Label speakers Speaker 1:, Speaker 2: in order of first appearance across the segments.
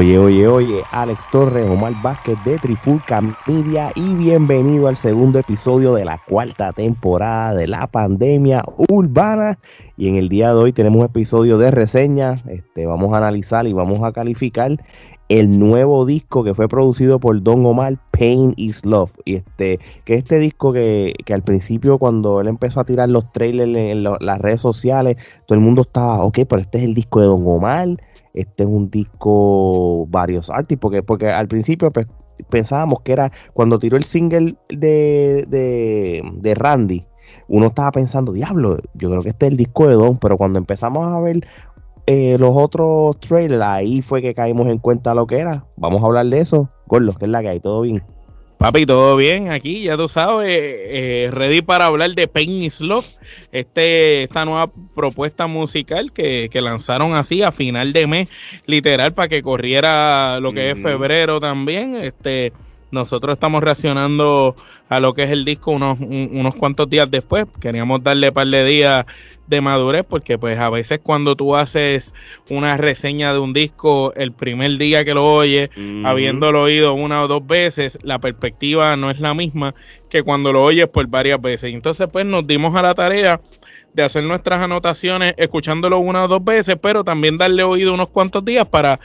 Speaker 1: Oye, oye, oye, Alex Torres, Omar Vázquez de Trifulca Media y bienvenido al segundo episodio de la cuarta temporada de la pandemia urbana. Y en el día de hoy tenemos un episodio de reseña. Este, vamos a analizar y vamos a calificar el nuevo disco que fue producido por Don Omar, Pain is Love. Y este, que este disco que, que al principio cuando él empezó a tirar los trailers en, las redes sociales, todo el mundo estaba, ok, pero este es el disco de Don Omar este es un disco varios artistas, porque, porque al principio pues, pensábamos que era cuando tiró el single de, de, Randy, uno estaba pensando, diablo, yo creo que este es el disco de Don, pero cuando empezamos a ver eh, los otros trailers, ahí fue que caímos en cuenta lo que era. Vamos a hablar de eso. Gordo, que es la que hay, todo bien.
Speaker 2: Papi, todo bien aquí, ya tú sabes, eh, ready para hablar de Pain is Love, este, esta nueva propuesta musical que, que, lanzaron así a final de mes, literal, para que corriera lo que es febrero también. Este, nosotros estamos reaccionando a lo que es el disco unos, unos cuantos días después. Queríamos darle un par de días de madurez porque pues a veces cuando tú haces una reseña de un disco el primer día que lo oyes, habiéndolo oído una o dos veces, la perspectiva no es la misma que cuando lo oyes por varias veces. Entonces pues nos dimos a la tarea de hacer nuestras anotaciones escuchándolo una o dos veces, pero también darle oído unos cuantos días para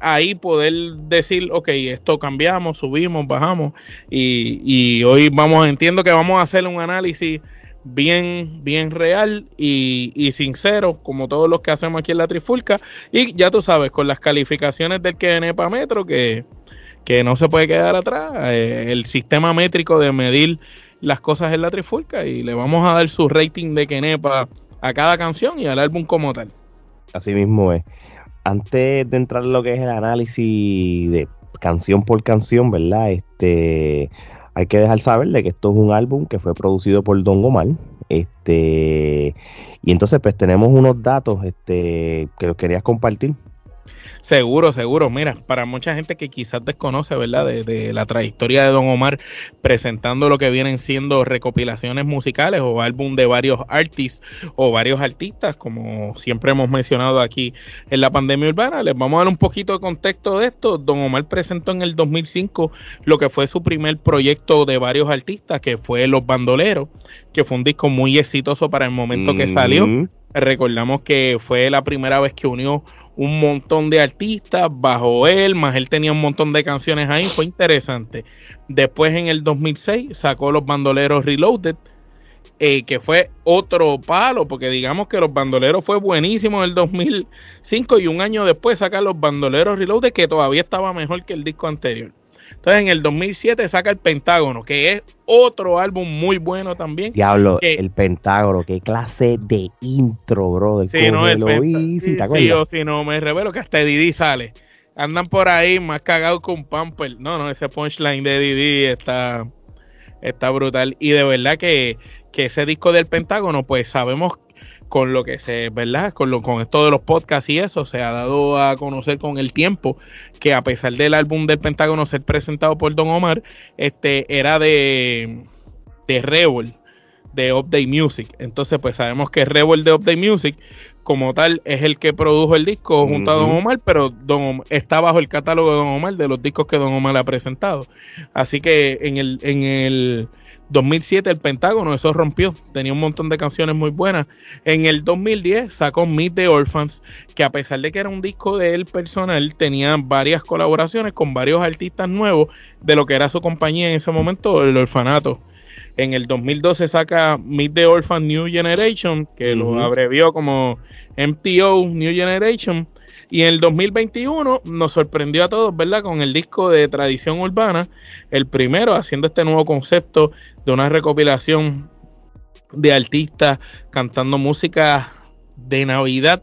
Speaker 2: ahí poder decir, ok, esto cambiamos, subimos, bajamos y, y hoy vamos, entiendo que vamos a hacer un análisis bien, bien real y, y, sincero, como todos los que hacemos aquí en la Trifulca. Y ya tú sabes, con las calificaciones del KNPA Metro, que, que no se puede quedar atrás, eh, el sistema métrico de medir las cosas en la trifulca y le vamos a dar su rating de Kenepa a cada canción y al álbum como tal.
Speaker 1: Así mismo es. Antes de entrar en lo que es el análisis de canción por canción, ¿verdad? Este hay que dejar saber de que esto es un álbum que fue producido por Don Omar. Este, y entonces pues tenemos unos datos este, que los querías compartir.
Speaker 2: Seguro, seguro. Mira, para mucha gente que quizás desconoce, ¿verdad? De, la trayectoria de Don Omar presentando lo que vienen siendo recopilaciones musicales o álbum de varios artistas o varios artistas, como siempre hemos mencionado aquí en la pandemia urbana. Les vamos a dar un poquito de contexto de esto. Don Omar presentó en el 2005 lo que fue su primer proyecto de varios artistas, que fue Los Bandoleros, que fue un disco muy exitoso para el momento que salió. Recordamos que fue la primera vez que unió un montón de artistas bajo él, más él tenía un montón de canciones ahí, fue interesante. Después en el 2006 sacó Los Bandoleros Reloaded, eh, que fue otro palo, porque digamos que Los Bandoleros fue buenísimo en el 2005 y un año después saca Los Bandoleros Reloaded, que todavía estaba mejor que el disco anterior. Entonces en el 2007 saca El Pentágono, que es otro álbum muy bueno también.
Speaker 1: Diablo, El Pentágono, qué clase de intro, brother.
Speaker 2: Sí, no, el sí, sí, o si no, me revelo que hasta Didi sale. Andan por ahí más cagados con Pamper. No, no, ese punchline de Didi está, está brutal. Y de verdad que, que ese disco del Pentágono, pues sabemos con lo que se, ¿verdad? Con, lo, con esto de los podcasts y eso, se ha dado a conocer con el tiempo que a pesar del álbum del Pentágono ser presentado por Don Omar, este era de, de Rebel, de Update Music. Entonces, pues sabemos que Rebel de Update Music, como tal, es el que produjo el disco junto a Don Omar, pero Don está bajo el catálogo de Don Omar de los discos que Don Omar ha presentado. Así que en el, en el 2007 el Pentágono, eso rompió, tenía un montón de canciones muy buenas. En el 2010 sacó Meet the Orphans, que a pesar de que era un disco de él personal, tenía varias colaboraciones con varios artistas nuevos de lo que era su compañía en ese momento, el orfanato. En el 2012 saca Meet the Orphans New Generation, que lo abrevió como MTO New Generation. Y en el 2021 nos sorprendió a todos, ¿verdad? Con el disco de tradición urbana, el primero haciendo este nuevo concepto de una recopilación de artistas cantando música de Navidad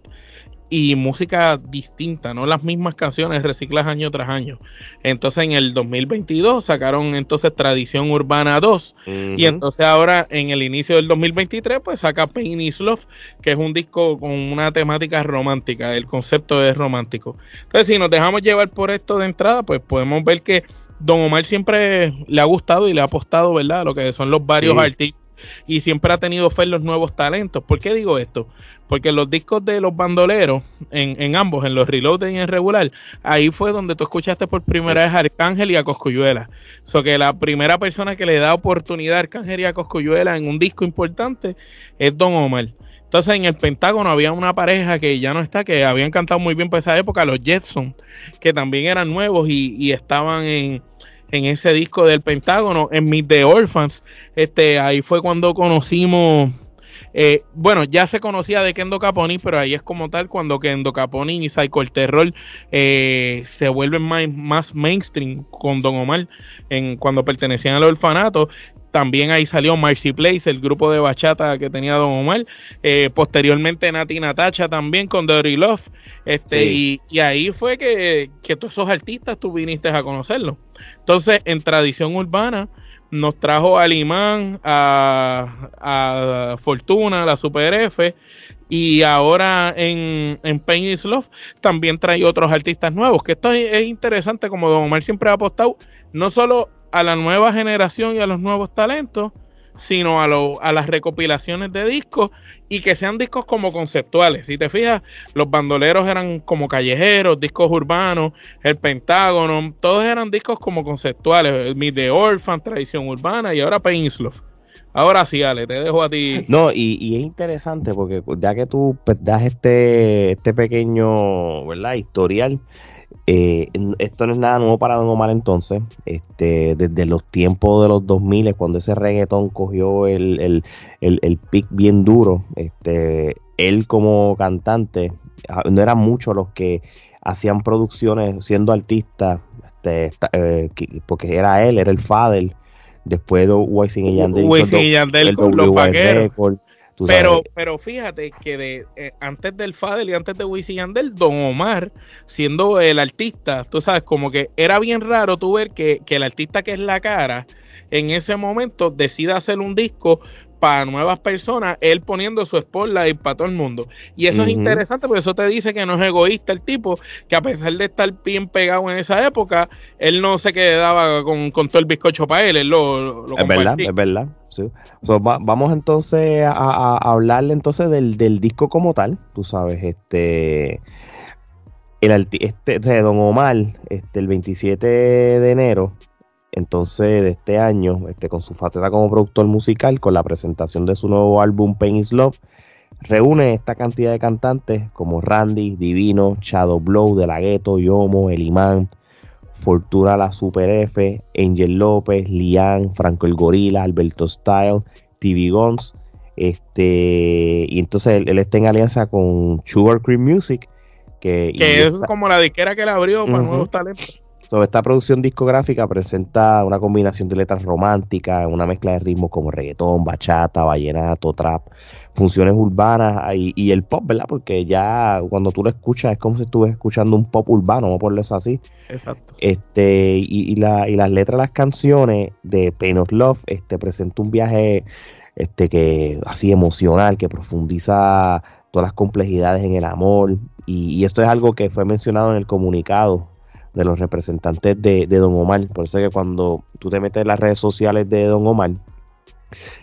Speaker 2: y música distinta, no las mismas canciones recicladas año tras año. Entonces en el 2022 sacaron entonces Tradición Urbana 2 y entonces ahora en el inicio del 2023 pues saca Pain is Love, que es un disco con una temática romántica, el concepto es romántico. Entonces si nos dejamos llevar por esto de entrada pues podemos ver que Don Omar siempre le ha gustado y le ha apostado, ¿verdad? Lo que son los varios artistas y siempre ha tenido fe en los nuevos talentos. ¿Por qué digo esto? Porque los discos de los bandoleros, en, en ambos, en los Reloaded y en regular, ahí fue donde tú escuchaste por primera vez a Arcángel y a Coscuyuela. O sea que la primera persona que le da oportunidad a Arcángel y a Coscuyuela en un disco importante es Don Omar. Entonces en el Pentágono había una pareja que ya no está, que habían cantado muy bien para esa época, los Jetson, que también eran nuevos y, estaban en, ese disco del Pentágono, en Meet the Orphans. Este, ahí fue cuando conocimos eh, bueno, ya se conocía de Kendo Caponi, pero ahí es como tal cuando Kendo Caponi y Psycho el Terror eh, se vuelven más, mainstream con Don Omar en, cuando pertenecían al orfanato. También ahí salió Marcy Place, el grupo de bachata que tenía Don Omar. Eh, posteriormente Nati Natacha también con Dirty Love. Este, y, ahí fue que, que todos esos artistas tú viniste a conocerlo. Entonces, en tradición urbana, nos trajo al imán, a, a Fortuna, la Super F, y ahora en, en Pain is Love también trae otros artistas nuevos, que esto es, interesante, como Don Omar siempre ha apostado, no solo a la nueva generación y a los nuevos talentos, sino a, lo, a las recopilaciones de discos y que sean discos como conceptuales. Si te fijas, los bandoleros eran como callejeros, discos urbanos, el Pentágono, todos eran discos como conceptuales. Mi The Orphan, Tradición Urbana y ahora Love Ahora sí, Ale, te dejo a ti.
Speaker 1: No, y, es interesante porque ya que tú pues, das este, este pequeño ¿verdad? historial, eh, esto no es nada nuevo para Don Omar entonces. Este, desde los tiempos de los 2000, cuando ese reggaetón cogió el, el, el, pic bien duro, este, él como cantante, ah, no eran muchos los que hacían producciones siendo artista, este, eh, porque era él, era el Fadel. Después de Wisin y Yandel,
Speaker 2: y Yandel con los pero, pero fíjate que de, eh, antes del Fadel y antes de Wisin Yandel, Don Omar, siendo el artista, tú sabes, como que era bien raro tú ver que, que el artista que es la cara, en ese momento decida hacer un disco para nuevas personas, él poniendo su y para todo el mundo. Y eso es interesante porque eso te dice que no es egoísta el tipo, que a pesar de estar bien pegado en esa época, él no se quedaba con, todo el bizcocho para él, él lo,
Speaker 1: Es verdad, es verdad. Vamos entonces a, hablarle entonces del, disco como tal, tú sabes, este... El, este, Don Omar, este, el 27 de enero, entonces de este año, este, con su faceta como productor musical, con la presentación de su nuevo álbum Pain is Love, reúne esta cantidad de cantantes como Randy, Divino, Shadow Blow, De La Ghetto, Yomo, El Imán, Fortuna La Super F, Angel López, Lian, Franco el Gorila, Alberto Style, TV Gons, este, y entonces él, está en alianza con Sugar Cream Music, que,
Speaker 2: es como la disquera que le abrió para nuevos talentos.
Speaker 1: So, esta producción discográfica presenta una combinación de letras románticas, una mezcla de ritmos como reggaetón, bachata, vallenato, trap, funciones urbanas y, el pop, ¿verdad? Porque ya cuando tú lo escuchas es como si estuvieras escuchando un pop urbano, vamos a ponerlo así.
Speaker 2: Exacto.
Speaker 1: Este, y, la, y las letras de las canciones de Pain of Love este, presenta un viaje este, que así emocional, que profundiza todas las complejidades en el amor. Y, y esto es algo que fue mencionado en el comunicado de los representantes de, Don Omar. Por eso es que cuando tú te metes en las redes sociales de Don Omar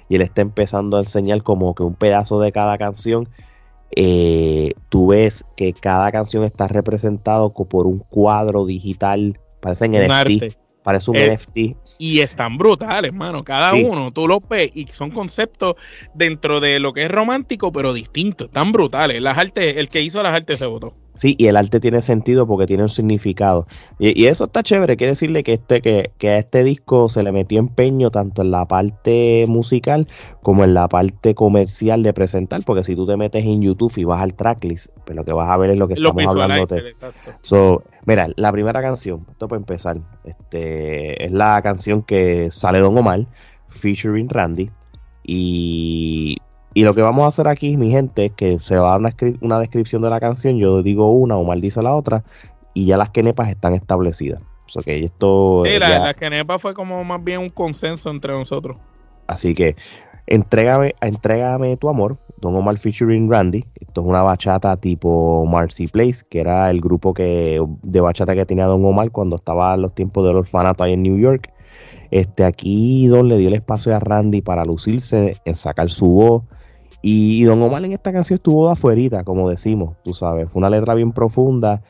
Speaker 1: y él está empezando a enseñar como que un pedazo de cada canción, eh, tú ves que cada canción está representado por un cuadro digital, parece en NFT, parece un eh, NFT.
Speaker 2: Y están brutales, hermano, cada uno, tú lo ves y son conceptos dentro de lo que es romántico, pero distintos, están brutales. Las artes, el que hizo las artes se votó.
Speaker 1: Sí, y el arte tiene sentido porque tiene un significado. Y, eso está chévere. Quiere decirle que, este, que, que, a este disco se le metió empeño tanto en la parte musical como en la parte comercial de presentar. Porque si tú te metes en YouTube y vas al tracklist, pues lo que vas a ver es lo que estamos hablando. So, mira, la primera canción, esto para empezar, este, es la canción que sale Don Omar, featuring Randy. Y Y lo que vamos a hacer aquí, mi gente, es que se va a dar una, descripción de la canción, yo digo una, o dice la otra, y ya las quenepas están establecidas. esto,
Speaker 2: sí, la, la quenepa fue como más bien un consenso entre nosotros.
Speaker 1: Así que Entrégame, entrégame tu amor, Don Omar featuring Randy. Esto es una bachata tipo Marcy Place, que era el grupo que, de bachata que tenía Don Omar cuando estaba en los tiempos del orfanato ahí en New York. Este, aquí Don le dio el espacio a Randy para lucirse, en sacar su voz. Y Don Omar en esta canción estuvo de afuerita, como decimos, tú sabes. Fue una letra bien profunda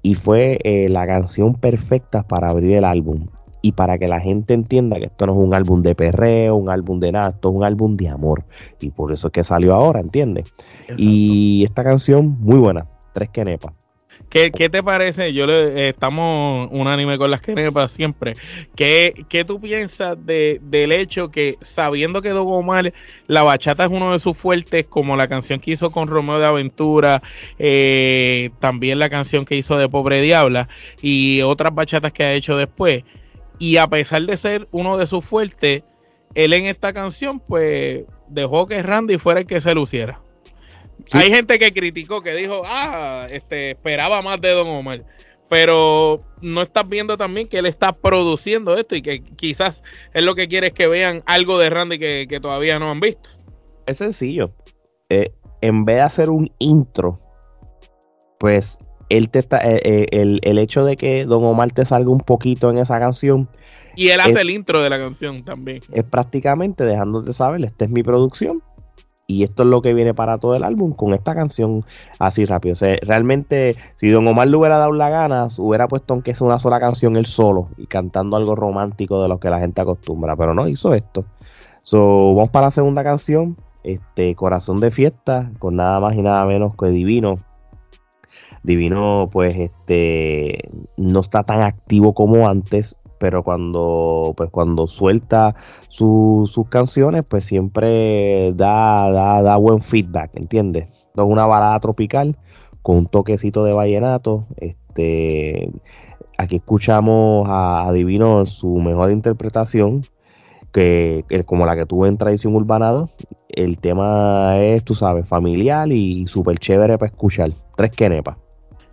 Speaker 1: y fue eh, la canción perfecta para abrir el álbum y para que la gente entienda que esto no es un álbum de perreo, un álbum de nada, esto es un álbum de amor. Y por eso es que salió ahora, ¿entiendes? Y esta canción, muy buena, tres quenepas.
Speaker 2: ¿Qué, ¿Qué, te parece? Yo le, eh, estamos unánime con las quenepas siempre. ¿Qué, qué tú piensas de, del hecho que sabiendo que Don Omar, la bachata es uno de sus fuertes, como la canción que hizo con Romeo de Aventura, eh, también la canción que hizo de Pobre Diabla y otras bachatas que ha hecho después? Y a pesar de ser uno de sus fuertes, él en esta canción, pues dejó que Randy fuera el que se luciera. Hay gente que criticó, que dijo, ah, este, esperaba más de Don Omar. Pero no estás viendo también que él está produciendo esto y que quizás es lo que quiere que vean algo de Randy que, todavía no han visto.
Speaker 1: Es sencillo. Eh, en vez de hacer un intro, pues él te está, eh, eh, el, hecho de que Don Omar te salga un poquito en esa canción.
Speaker 2: Y él hace el intro de la canción también.
Speaker 1: Es prácticamente dejándote saber, esta es mi producción. Y esto es lo que viene para todo el álbum con esta canción así rápido. O sea, realmente, si Don Omar le hubiera dado la ganas, hubiera puesto aunque sea una sola canción él solo y cantando algo romántico de lo que la gente acostumbra. Pero no hizo esto. So, vamos para la segunda canción. Este, Corazón de Fiesta, con nada más y nada menos que Divino Divino, pues, este, no está tan activo como antes, pero cuando, pues, cuando suelta sus canciones, pues siempre da, da, da buen feedback, ¿entiendes? Es una balada tropical con un toquecito de vallenato. Este, aquí escuchamos a, Divino en su mejor interpretación, que, como la que tuvo en Tradición Urbanado. El tema es, tú sabes, familiar y súper chévere para escuchar. Tres quenepas.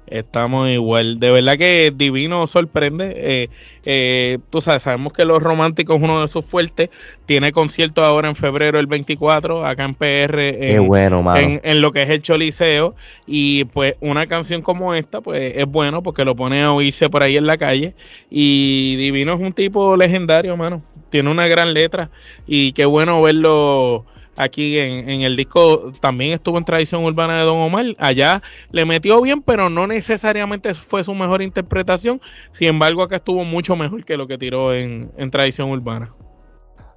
Speaker 2: Estamos igual. De verdad que Divino sorprende. Eh, eh, tú sabes, sabemos que Los Románticos es uno de sus fuertes. Tiene concierto ahora en febrero el 24, acá en PR. En,
Speaker 1: bueno,
Speaker 2: en, lo que es el Choliseo. Y pues una canción como esta, pues es bueno porque lo pone a oírse por ahí en la calle. Y Divino es un tipo legendario, mano. Tiene una gran letra. Y qué bueno verlo aquí en, el disco también estuvo en Tradición Urbana de Don Omar. Allá le metió bien, pero no necesariamente fue su mejor interpretación. Sin embargo, acá estuvo mucho mejor que lo que tiró en, Tradición Urbana.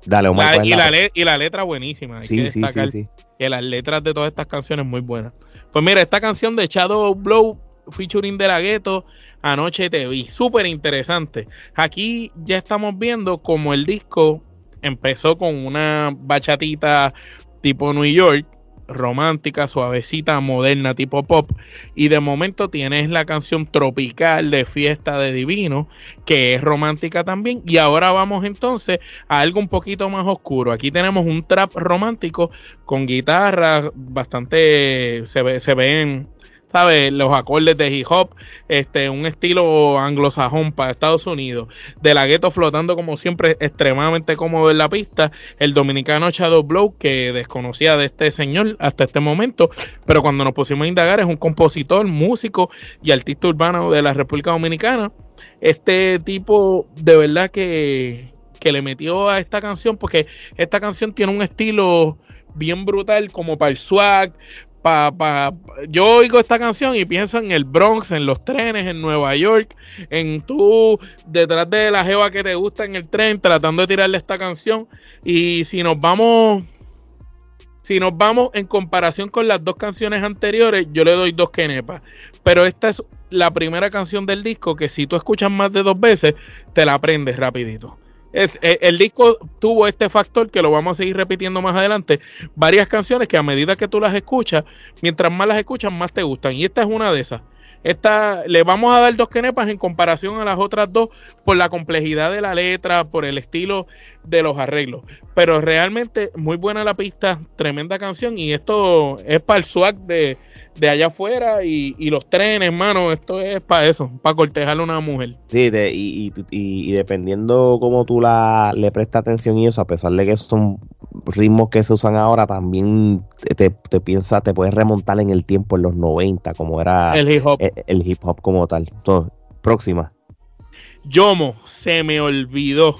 Speaker 1: Dale, Omar.
Speaker 2: y, la y, la letra buenísima. Hay que destacar que las letras de todas estas canciones muy buenas. Pues mira, esta canción de Shadow Blow featuring de la Gueto, anoche te vi, súper interesante. Aquí ya estamos viendo como el disco empezó con una bachatita tipo New York, romántica, suavecita, moderna, tipo pop. Y de momento tienes la canción tropical de Fiesta de Divino, que es romántica también. Y ahora vamos entonces a algo un poquito más oscuro. Aquí tenemos un trap romántico con guitarra bastante, se, ve, se ven ¿sabes? Los acordes de hip hop, este, un estilo anglosajón para Estados Unidos. De la gueto flotando como siempre, extremadamente cómodo en la pista. El dominicano Shadow Blow, que desconocía de este señor hasta este momento, pero cuando nos pusimos a indagar, es un compositor, músico y artista urbano de la República Dominicana. Este tipo, de verdad que, que le metió a esta canción, porque esta canción tiene un estilo bien brutal como para el swag, Pa, pa, yo oigo esta canción y pienso en el Bronx, en los trenes, en Nueva York, en tú detrás de la jeva que te gusta en el tren, tratando de tirarle esta canción. Y si nos vamos, si nos vamos en comparación con las dos canciones anteriores, yo le doy dos kenepas. Pero esta es la primera canción del disco que si tú escuchas más de dos veces, te la aprendes rapidito. Eh, el disco tuvo este factor que lo vamos a seguir repitiendo más adelante. Varias canciones que a medida que tú las escuchas, mientras más las escuchas, más te gustan. Y esta es una de esas. esta le vamos a dar dos kenepas en comparación a las otras dos por la complejidad de la letra, por el estilo de los arreglos. Pero realmente muy buena la pista, tremenda canción y esto es para el swag de, de allá afuera y, los trenes, hermano, esto es para eso, para cortejar a una mujer.
Speaker 1: Sí, y, y, dependiendo cómo tú la, le prestas atención y eso, a pesar de que son ritmos que se usan ahora, también te, te piensas, te puedes remontar en el tiempo, en los 90, como era
Speaker 2: el hip hop,
Speaker 1: el, hip -hop como tal. Entonces, próxima.
Speaker 2: Yomo, se me olvidó.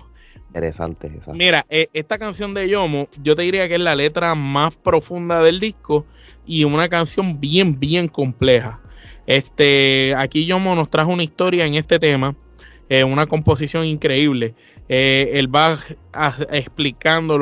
Speaker 1: Interesante.
Speaker 2: Mira, e, esta canción de Yomo, yo te diría que es la letra más profunda del disco y una canción bien, bien compleja. Este, aquí Yomo nos trajo una historia en este tema, eh, una composición increíble. Eh, él explicando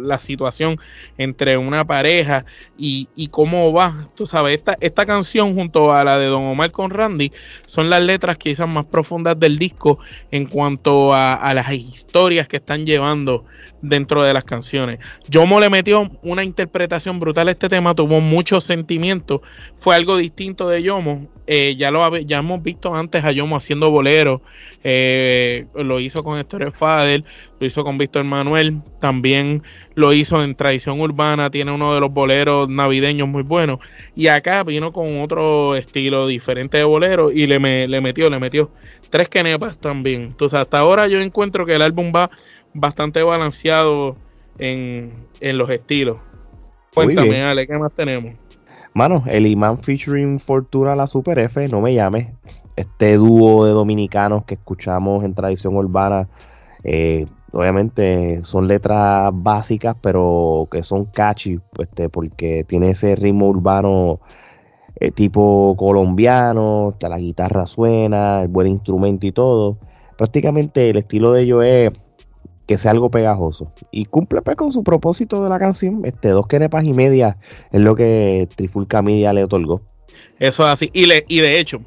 Speaker 2: la situación entre una pareja y, cómo va. Tú sabes, esta, esta canción junto a la de Don Omar con Randy son las letras quizás más profundas del disco en cuanto a, a las historias que están llevando dentro de las canciones. Yomo le metió una interpretación brutal a este tema, tuvo muchos sentimientos, fue algo distinto de Yomo. Eh, ya lo ya hemos visto antes a Yomo haciendo bolero, eh, lo hizo con Esther Fader, lo hizo con Víctor Manuel, también lo hizo en Tradición Urbana, tiene uno de los boleros navideños muy buenos, y acá vino con otro estilo diferente de bolero y le, le metió, le metió tres quenepas también. Entonces hasta ahora yo encuentro que el álbum va bastante balanceado en, los estilos. Cuéntame, Ale, ¿qué más tenemos?
Speaker 1: Mano, el imán featuring Fortuna la Super F, no me llames. Este dúo de dominicanos que escuchamos en tradición urbana, eh, obviamente son letras básicas, pero que son catchy, este, porque tiene ese ritmo urbano eh, tipo colombiano, la guitarra suena, el buen instrumento y todo. Prácticamente el estilo de ellos es que sea algo pegajoso. Y cumple pues, con su propósito de la canción. Este, dos quenepas y media es lo que Trifulca Media le otorgó.
Speaker 2: Eso es así. Y, le, y de hecho,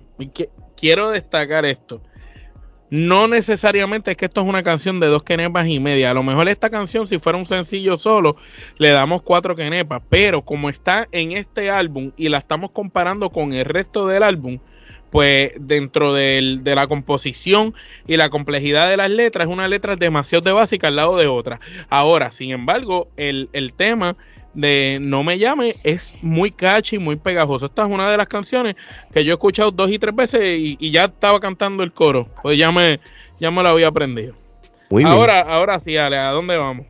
Speaker 2: quiero destacar esto. No necesariamente es que esto es una canción de dos quenepas y media. A lo mejor esta canción, si fuera un sencillo solo, le damos cuatro quenepas. Pero como está en este álbum y la estamos comparando con el resto del álbum, pues dentro de la composición y la complejidad de las letras, una letra demasiado de básica al lado de otra. Ahora, sin embargo, el, tema de No me llame es muy catchy, muy pegajoso. Esta es una de las canciones que yo he escuchado dos y tres veces y, ya estaba cantando el coro. Pues ya me, ya me lo había aprendido. ahora, ahora sí, Ale, ¿a dónde vamos?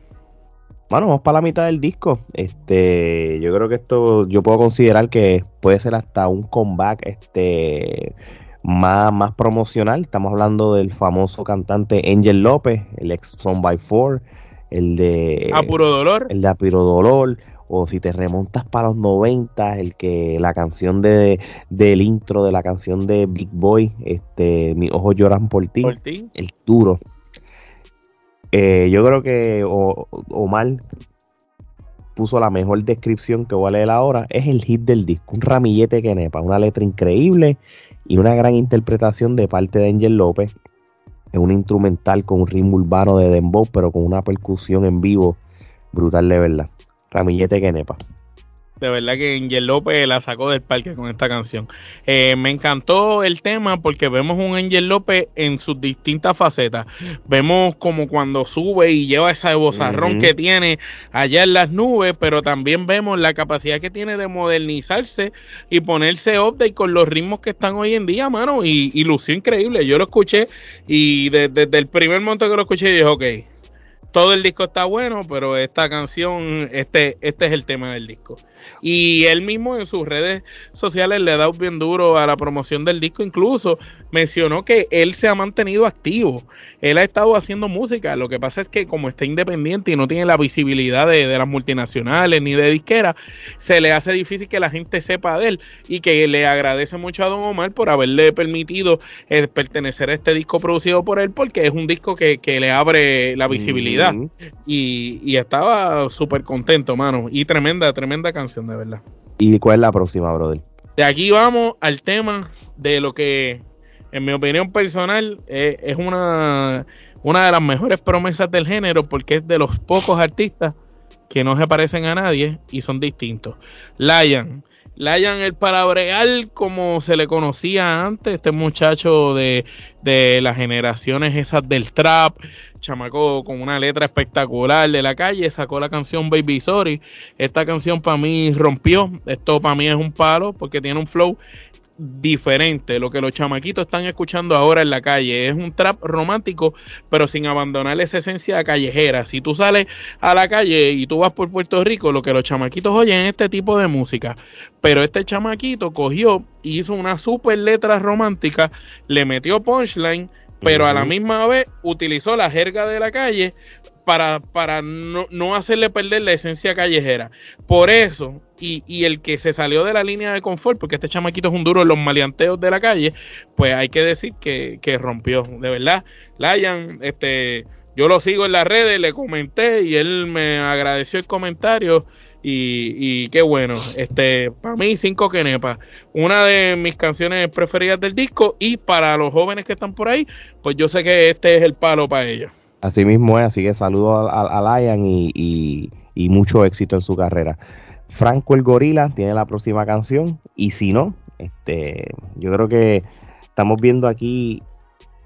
Speaker 1: Bueno, vamos para la mitad del disco. Este, yo creo que esto yo puedo considerar que puede ser hasta un comeback este más, más promocional. Estamos hablando del famoso cantante Angel López, el ex Son by Four, el de
Speaker 2: Apuro Dolor,
Speaker 1: el de Apuro Dolor o si te remontas para los 90, el que la canción de del intro de la canción de Big Boy, este, mis ojos lloran por ti, ¿Por ti? el duro. Eh, yo creo que Omar puso la mejor descripción que voy a leer ahora. Es el hit del disco, un ramillete que nepa, una letra increíble y una gran interpretación de parte de Angel López. Es un instrumental con un ritmo urbano de dembow, pero con una percusión en vivo brutal de verdad. Ramillete que nepa
Speaker 2: de verdad que Angel López la sacó del parque con esta canción. Eh, me encantó el tema porque vemos un Angel López en sus distintas facetas. Vemos como cuando sube y lleva ese bozarrón que tiene allá en las nubes, pero también vemos la capacidad que tiene de modernizarse y ponerse update con los ritmos que están hoy en día, mano. Y, y lució increíble. Yo lo escuché y desde, el primer momento que lo escuché dije, ok todo el disco está bueno, pero esta canción, este, este es el tema del disco. Y él mismo en sus redes sociales le ha dado bien duro a la promoción del disco. Incluso mencionó que él se ha mantenido activo. Él ha estado haciendo música. Lo que pasa es que como está independiente y no tiene la visibilidad de, las multinacionales ni de disquera, se le hace difícil que la gente sepa de él. Y que le agradece mucho a Don Omar por haberle permitido eh, pertenecer a este disco producido por él, porque es un disco que, le abre la visibilidad. Y, y estaba súper contento, mano. Y tremenda, tremenda canción de verdad.
Speaker 1: ¿Y cuál es la próxima, brother?
Speaker 2: De aquí vamos al tema de lo que, en mi opinión personal, eh, es una, una de las mejores promesas del género porque es de los pocos artistas que no se parecen a nadie y son distintos. Lion. Layan el palabreal como se le conocía antes, este muchacho de, de las generaciones esas del trap, chamaco con una letra espectacular de la calle, sacó la canción Baby Sorry. Esta canción para mí rompió, esto para mí es un palo porque tiene un flow diferente. Lo que los chamaquitos están escuchando ahora en la calle es un trap romántico, pero sin abandonar esa esencia callejera. Si tú sales a la calle y tú vas por Puerto Rico, lo que los chamaquitos oyen es este tipo de música. Pero este chamaquito cogió y hizo una super letra romántica, le metió punchline pero a la misma vez utilizó la jerga de la calle para, para no, no, hacerle perder la esencia callejera. Por eso, y, y, el que se salió de la línea de confort, porque este chamaquito es un duro en los maleanteos de la calle, pues hay que decir que, que rompió. De verdad, Layan, este, yo lo sigo en las redes, le comenté y él me agradeció el comentario. Y, y, qué bueno, este, para mí cinco quenepas, una de mis canciones preferidas del disco y para los jóvenes que están por ahí, pues yo sé que este es el palo para ellos.
Speaker 1: Así mismo es, así que saludo a, Lion y, mucho éxito en su carrera. Franco el Gorila tiene la próxima canción y si no, este, yo creo que estamos viendo aquí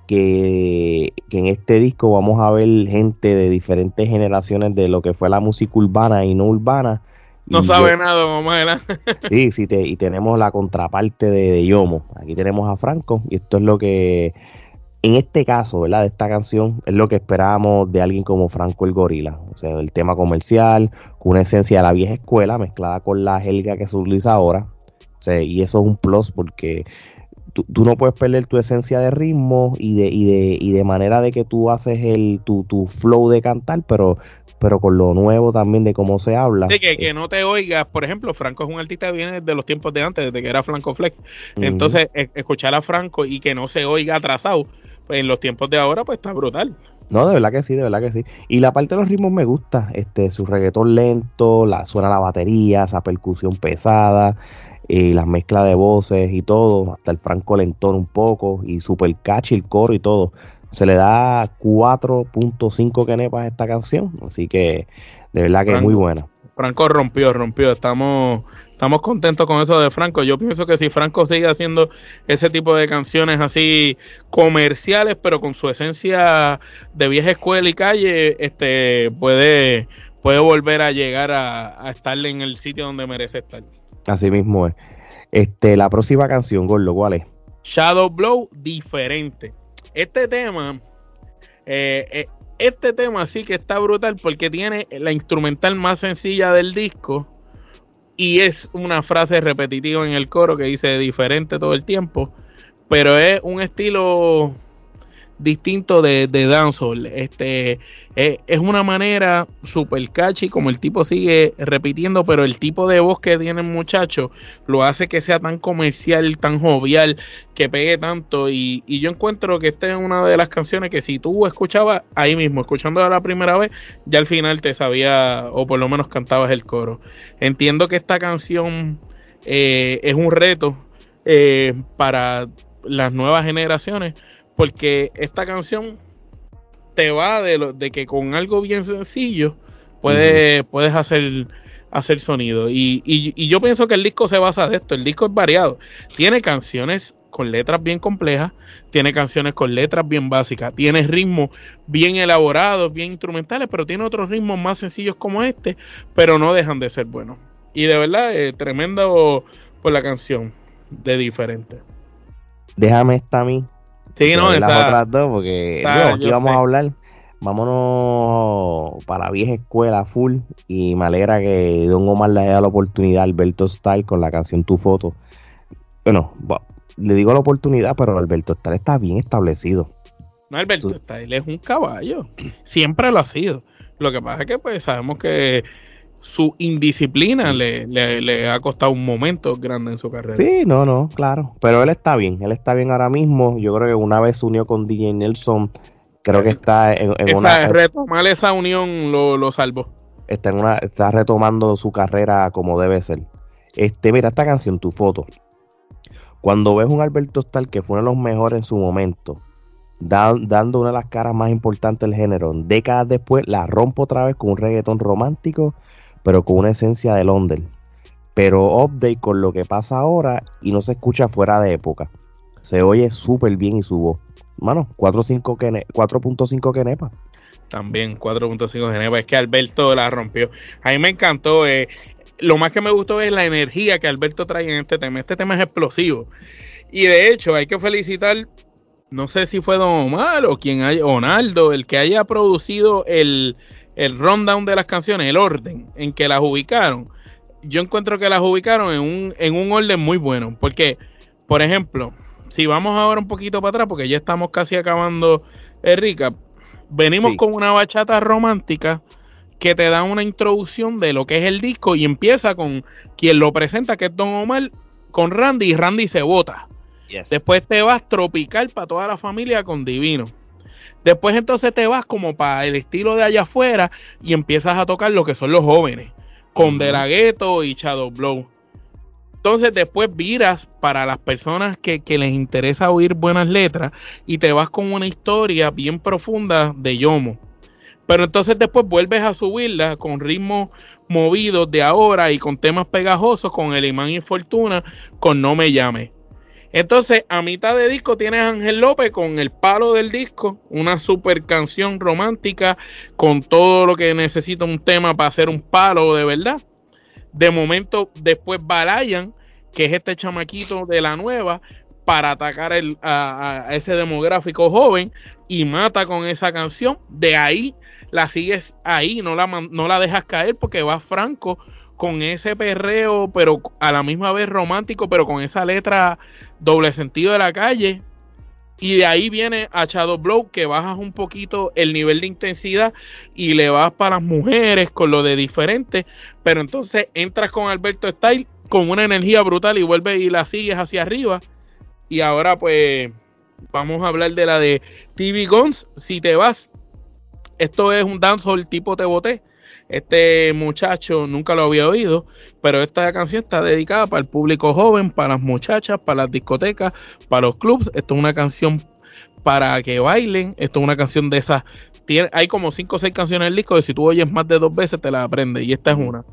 Speaker 1: que, en este disco vamos a ver gente de diferentes generaciones de lo que fue la música urbana y no urbana.
Speaker 2: No sabe nada, mamá.
Speaker 1: sí, sí, y tenemos la contraparte de, de Yomo. Aquí tenemos a Franco y esto es lo que en este caso, ¿verdad? De esta canción es lo que esperábamos de alguien como Franco el Gorila. O sea, el tema comercial, con una esencia de la vieja escuela mezclada con la helga que se utiliza ahora. O sea, y eso es un plus porque tú, no puedes perder tu esencia de ritmo y de, y de, y de manera de que tú haces el, tu, tu flow de cantar, pero pero con lo nuevo también de cómo se habla.
Speaker 2: Sí, que, que no te oigas, por ejemplo, Franco es un artista que viene de los tiempos de antes, desde que era Franco Flex. Entonces, e, escuchar a Franco y que no se oiga atrasado, en los tiempos de ahora, pues está brutal.
Speaker 1: No, de verdad que sí, de verdad que sí. Y la parte de los ritmos me gusta, este, su reggaetón lento, la, suena la batería, esa percusión pesada, y las mezclas de voces y todo, hasta el franco lentón un poco, y super catchy el coro y todo. Se le da 4.5 kenepas a esta canción, así que de verdad que es muy buena.
Speaker 2: Franco rompió, rompió, estamos estamos contentos con eso de Franco. Yo pienso que si Franco sigue haciendo ese tipo de canciones así comerciales, pero con su esencia de vieja escuela y calle, este puede, puede volver a llegar a, estar en el sitio donde merece estar.
Speaker 1: Así mismo es. Este, la próxima canción, Gordo, ¿cuál es?
Speaker 2: Shadow Blow, diferente. Este tema, eh, eh, este tema sí que está brutal porque tiene la instrumental más sencilla del disco y es una frase repetitiva en el coro que dice diferente todo el tiempo, pero es un estilo distinto de, de dancehall. Este, eh, es una manera super catchy, como el tipo sigue repitiendo, pero el tipo de voz que tiene el muchacho lo hace que sea tan comercial, tan jovial, que pegue tanto. Y, y yo encuentro que esta es una de las canciones que si tú escuchabas ahí mismo, escuchando la primera vez, ya al final te sabía, o por lo menos cantabas el coro. Entiendo que esta canción eh, es un reto eh, para las nuevas generaciones porque esta canción te va de, lo, de que con algo bien sencillo puedes, puedes hacer, hacer sonido. Y, y, yo pienso que el disco se basa de esto. El disco es variado. Tiene canciones con letras bien complejas, tiene canciones con letras bien básicas, tiene ritmos bien elaborados, bien instrumentales, pero tiene otros ritmos más sencillos como este, pero no dejan de ser buenos. Y de verdad, eh, tremendo por la canción de diferente.
Speaker 1: Déjame esta a mí
Speaker 2: Sí, no,
Speaker 1: las otras dos, porque aquí vamos a hablar. Vámonos para la vieja escuela full. Y me alegra que Don Omar le haya dado la oportunidad a Alberto Style con la canción Tu Foto. Bueno, le digo la oportunidad, pero Alberto Style está bien establecido.
Speaker 2: No, Alberto Style es un caballo. Siempre lo ha sido. Lo que pasa es que pues sabemos que su indisciplina le, le, ha costado un momento grande en su carrera.
Speaker 1: Sí, no, no, claro. Pero él está bien, él está bien ahora mismo. Yo creo que una vez se unió con DJ Nelson, creo que está en,
Speaker 2: esa, una... Retomar esa unión lo, lo salvó.
Speaker 1: Está, en una, está retomando su carrera como debe ser. Este, mira, esta canción, tu foto. Cuando ves un Alberto Stal que fue uno de los mejores en su momento, dando una de las caras más importantes del género, décadas después la rompo otra vez con un reggaetón romántico pero con una esencia de Londres. pero update con lo que pasa ahora y no se escucha fuera de época. Se oye súper bien y su voz. Mano, 4.5 Kenepa.
Speaker 2: También 4.5 Kenepa. Es que Alberto la rompió. A mí me encantó. Eh, lo más que me gustó es la energía que Alberto trae en este tema. Este tema es explosivo. Y de hecho, hay que felicitar, no sé si fue Don Omar o quien haya, Onaldo, el que haya producido el, el rundown de las canciones, el orden en que las ubicaron. Yo encuentro que las ubicaron en un, en un orden muy bueno. Porque, por ejemplo, si vamos ahora un poquito para atrás, porque ya estamos casi acabando el recap, venimos con una bachata romántica que te da una introducción de lo que es el disco y empieza con quien lo presenta, que es Don Omar, con Randy y Randy se vota. Después te vas tropical para toda la familia con Divino. Después entonces te vas como para el estilo de allá afuera y empiezas a tocar lo que son los jóvenes, con De La y Shadow Blow. Entonces después viras para las personas que, que, les interesa oír buenas letras y te vas con una historia bien profunda de Yomo. Pero entonces después vuelves a subirla con ritmos movidos de ahora y con temas pegajosos con el imán y fortuna con No me llame. Entonces, a mitad de disco tienes a Ángel López con el palo del disco, una super canción romántica con todo lo que necesita un tema para hacer un palo de verdad. De momento, después Balayan, que es este chamaquito de la nueva, para atacar a, ese demográfico joven y mata con esa canción. De ahí la sigues ahí, no la, no la dejas caer porque va franco con ese perreo, pero a la misma vez romántico, pero con esa letra doble sentido de la calle. Y de ahí viene a Shadow Blow, que bajas un poquito el nivel de intensidad y le vas para las mujeres con lo de diferente. Pero entonces entras con Alberto Style con una energía brutal y vuelves y la sigues hacia arriba. Y ahora pues vamos a hablar de la de TV Guns. Si te vas esto es un dancehall tipo Te Boté. Este muchacho nunca lo había oído, pero esta canción está dedicada para el público joven, para las muchachas, para las discotecas, para los clubs. Esto es una canción para que bailen. Esto es una canción de esas. hay como 5 o 6 canciones en el disco que si tú oyes más de dos veces te la aprendes. Y esta es una.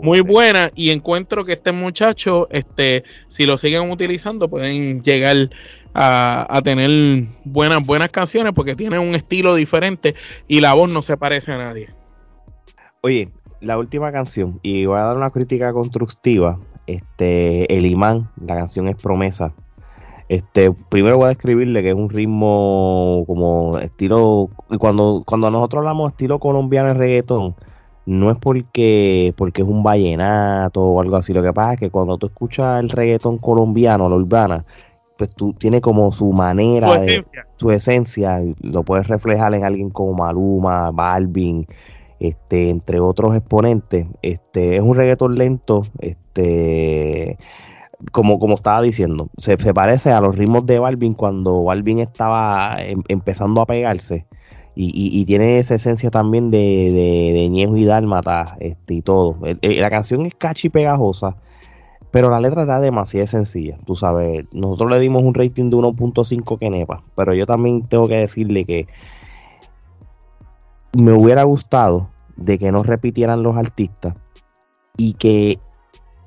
Speaker 2: Muy buena. Y encuentro que este muchacho, este, si lo siguen utilizando, pueden llegar a, tener buenas, buenas canciones porque tiene un estilo diferente y la voz no se parece a nadie.
Speaker 1: Oye, la última canción, y voy a dar una crítica constructiva. Este, El Imán, la canción es Promesa. Este, primero voy a describirle que es un ritmo como estilo. Cuando, cuando nosotros hablamos estilo colombiano en reggaetón, no es porque, porque es un vallenato o algo así. Lo que pasa es que cuando tú escuchas el reggaetón colombiano, la urbana, pues tú tiene como su manera, su esencia. su esencia, lo puedes reflejar en alguien como Maluma, Balvin, este, entre otros exponentes. Este, es un reggaetón lento, este, como, estaba diciendo, se, parece a los ritmos de Balvin cuando Balvin estaba em, empezando a pegarse. Y, tiene esa esencia también de, de, de Ñejo y Dálmata este, y todo. la canción es catchy y pegajosa pero la letra era demasiado sencilla, tú sabes. Nosotros le dimos un rating de 1.5 que nepa, pero yo también tengo que decirle que me hubiera gustado de que no repitieran los artistas y que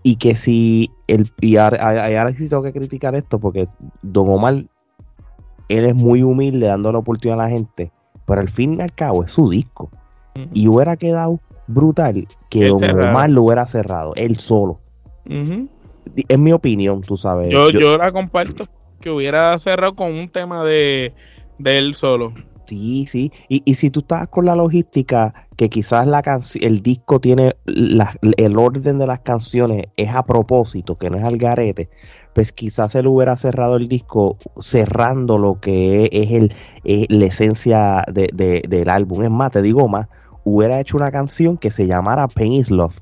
Speaker 1: y que si el y ahora, sí tengo que criticar esto porque Don Omar él es muy humilde dando la oportunidad a la gente, pero al fin y al cabo es su disco y hubiera quedado brutal que Don Omar lo hubiera cerrado él solo es mi opinión, tú sabes.
Speaker 2: Yo, yo, la comparto. Que hubiera cerrado con un tema de, él solo.
Speaker 1: Sí, sí. Y, y si tú estás con la logística que quizás la el disco tiene el orden de las canciones es a propósito, que no es al garete, pues quizás él hubiera cerrado el disco cerrando lo que es, el, la esencia de, del álbum. Es más, te digo más, hubiera hecho una canción que se llamara Pain is Love.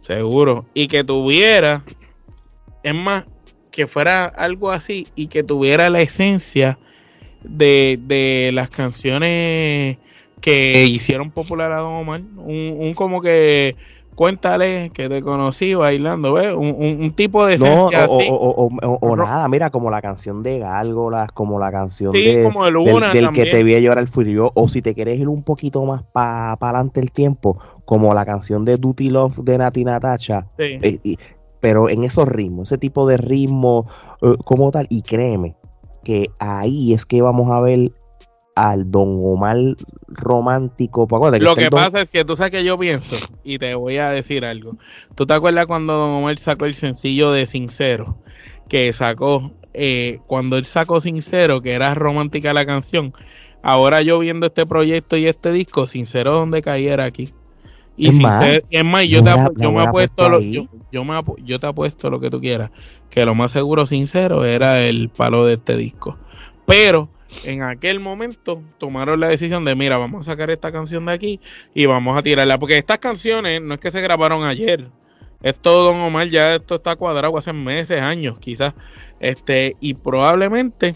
Speaker 2: Seguro. Y que tuviera es más, que fuera algo así y que tuviera la esencia de, las canciones que hicieron popular a Don Omar. Un, como que cuéntale que te conocí bailando, ¿ves? Un, tipo de esencia
Speaker 1: o, O, nada, mira, como la canción de Gárgolas, como la canción de, del, que te vi a llorar el frío, o si te quieres ir un poquito más para adelante el tiempo, como la canción de Duty Love de Nati Natacha. Sí. Eh, pero en esos ritmos, ese tipo de ritmo eh, como tal, y créeme que ahí es que vamos a ver al Don Omar romántico.
Speaker 2: Lo que pasa es que tú sabes que yo pienso, y te voy a decir algo. ¿Tú te acuerdas cuando Don Omar sacó el sencillo de Sincero? Que sacó, eh, cuando él sacó Sincero, que era romántica la canción. Ahora yo viendo este proyecto y este disco, Sincero donde cayera aquí. Y es más, es más yo, te, yo me apuesto lo, yo, yo, me, yo te apuesto lo que tú quieras, que lo más seguro sincero era el palo de este disco. Pero en aquel momento tomaron la decisión de, mira, vamos a sacar esta canción de aquí y vamos a tirarla. Porque estas canciones no es que se grabaron ayer. Esto, Don Omar, ya esto está cuadrado hace meses, años, quizás. Este, y probablemente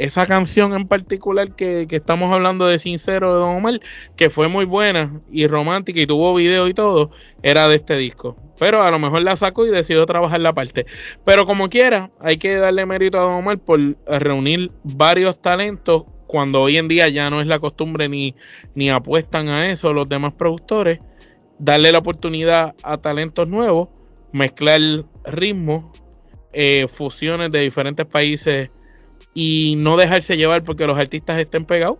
Speaker 2: esa canción en particular que, que, estamos hablando de Sincero de Don Omar, que fue muy buena y romántica y tuvo video y todo, era de este disco. Pero a lo mejor la sacó y decidió trabajar la parte. Pero como quiera, hay que darle mérito a Don Omar por reunir varios talentos cuando hoy en día ya no es la costumbre ni, ni apuestan a eso los demás productores. Darle la oportunidad a talentos nuevos, mezclar ritmos, eh, fusiones de diferentes países y no dejarse llevar porque los artistas estén pegados.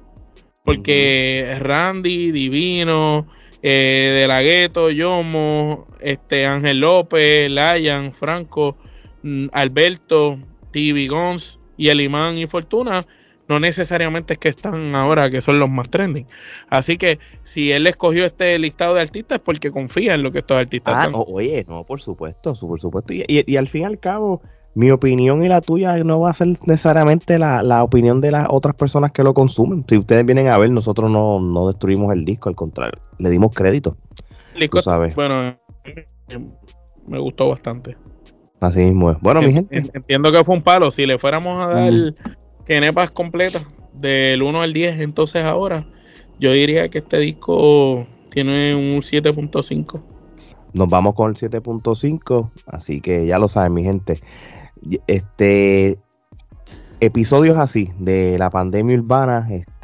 Speaker 2: Porque Randy, Divino, eh, De La Gueto, Yomo, este, Ángel López, Layan, Franco, mm, Alberto, TV Gons y El Imán y Fortuna no necesariamente es que están ahora que son los más trending. Así que si él escogió este listado de artistas es porque confía en lo que estos artistas
Speaker 1: ah, oye, no, por supuesto, por supuesto. y, y, al fin y al cabo, mi opinión y la tuya no va a ser necesariamente la, opinión de las otras personas que lo consumen. Si ustedes vienen a ver, nosotros no, destruimos el disco, al contrario, le dimos crédito.
Speaker 2: sabes. Bueno, me gustó bastante.
Speaker 1: Así mismo es. Bueno, mi gente.
Speaker 2: Entiendo que fue un palo. Si le fuéramos a dar mm. kenepas completas del 1 al 10, entonces ahora, yo diría que este disco tiene un 7.5.
Speaker 1: Nos vamos con el 7.5, así que ya lo saben, mi gente. Este episodios así de la pandemia urbana, este,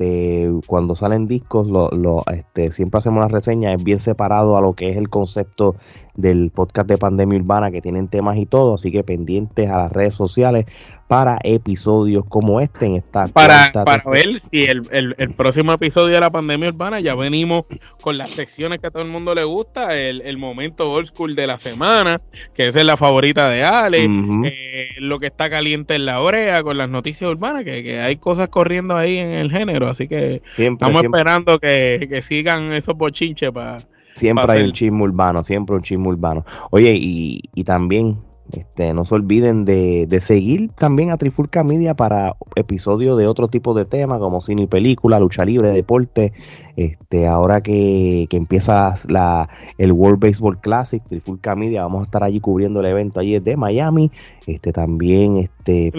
Speaker 1: cuando salen discos, lo, lo, este, siempre hacemos una reseña, es bien separado a lo que es el concepto del podcast de pandemia urbana, que tienen temas y todo, así que pendientes a las redes sociales para episodios como este en esta
Speaker 2: para, para ver si el, el, próximo episodio de la pandemia urbana ya venimos con las secciones que a todo el mundo le gusta el, el momento old school de la semana que esa es la favorita de Ale eh, lo que está caliente en la orea con las noticias urbanas que, que hay cosas corriendo ahí en el género así que estamos esperando que, que, sigan esos bochinches para
Speaker 1: siempre hay un chisme urbano siempre un chisme urbano oye y, y también este, no se olviden de, seguir también a Trifulca Media para episodios de otro tipo de temas como cine y película, lucha libre, deporte. Este, ahora que, empieza la, el World Baseball Classic, Trifulca Media, vamos a estar allí cubriendo el evento allí de Miami. Este, también, este,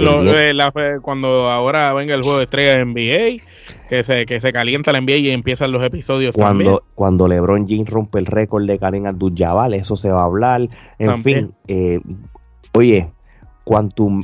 Speaker 2: cuando ahora venga el juego de estrella de NBA, que se, que se calienta la NBA y empiezan los episodios
Speaker 1: cuando, Cuando LeBron James rompe el récord de Karen Abdul-Jabbar, eso se va a hablar. En fin, eh, Oye, Quantum,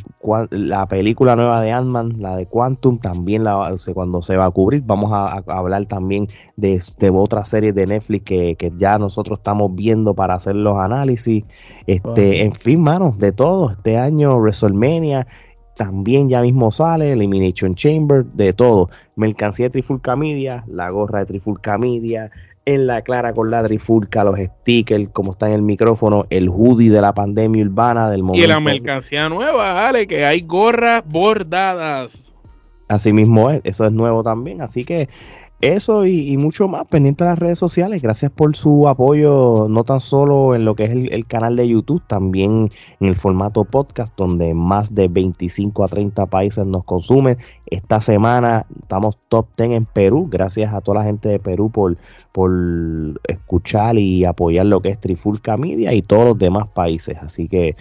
Speaker 1: la película nueva de Ant-Man, la de Quantum, también la, cuando se va a cubrir, vamos a, hablar también de, otra serie de Netflix que, ya nosotros estamos viendo para hacer los análisis. Este, oh, En fin, mano, de todo. Este año WrestleMania también ya mismo sale, Elimination Chamber, de todo. Mercancía de Trifulca Media, la gorra de Trifulca Media, en la clara con la trifulca, los stickers, como está en el micrófono, el hoodie de la pandemia urbana del momento.
Speaker 2: Y la mercancía nueva, vale, que hay gorras bordadas.
Speaker 1: Así mismo es, eso es nuevo también, así que eso y, mucho más pendiente de las redes sociales. Gracias por su apoyo, no tan solo en lo que es el, canal de YouTube, también en el formato podcast, donde más de 25 a 30 países nos consumen. Esta semana estamos top 10 en Perú. Gracias a toda la gente de Perú por, por escuchar y apoyar lo que es Trifulca Media y todos los demás países. Así que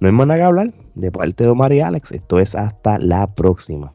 Speaker 1: no hay más nada que hablar. De parte de Omar y Alex, esto es hasta la próxima.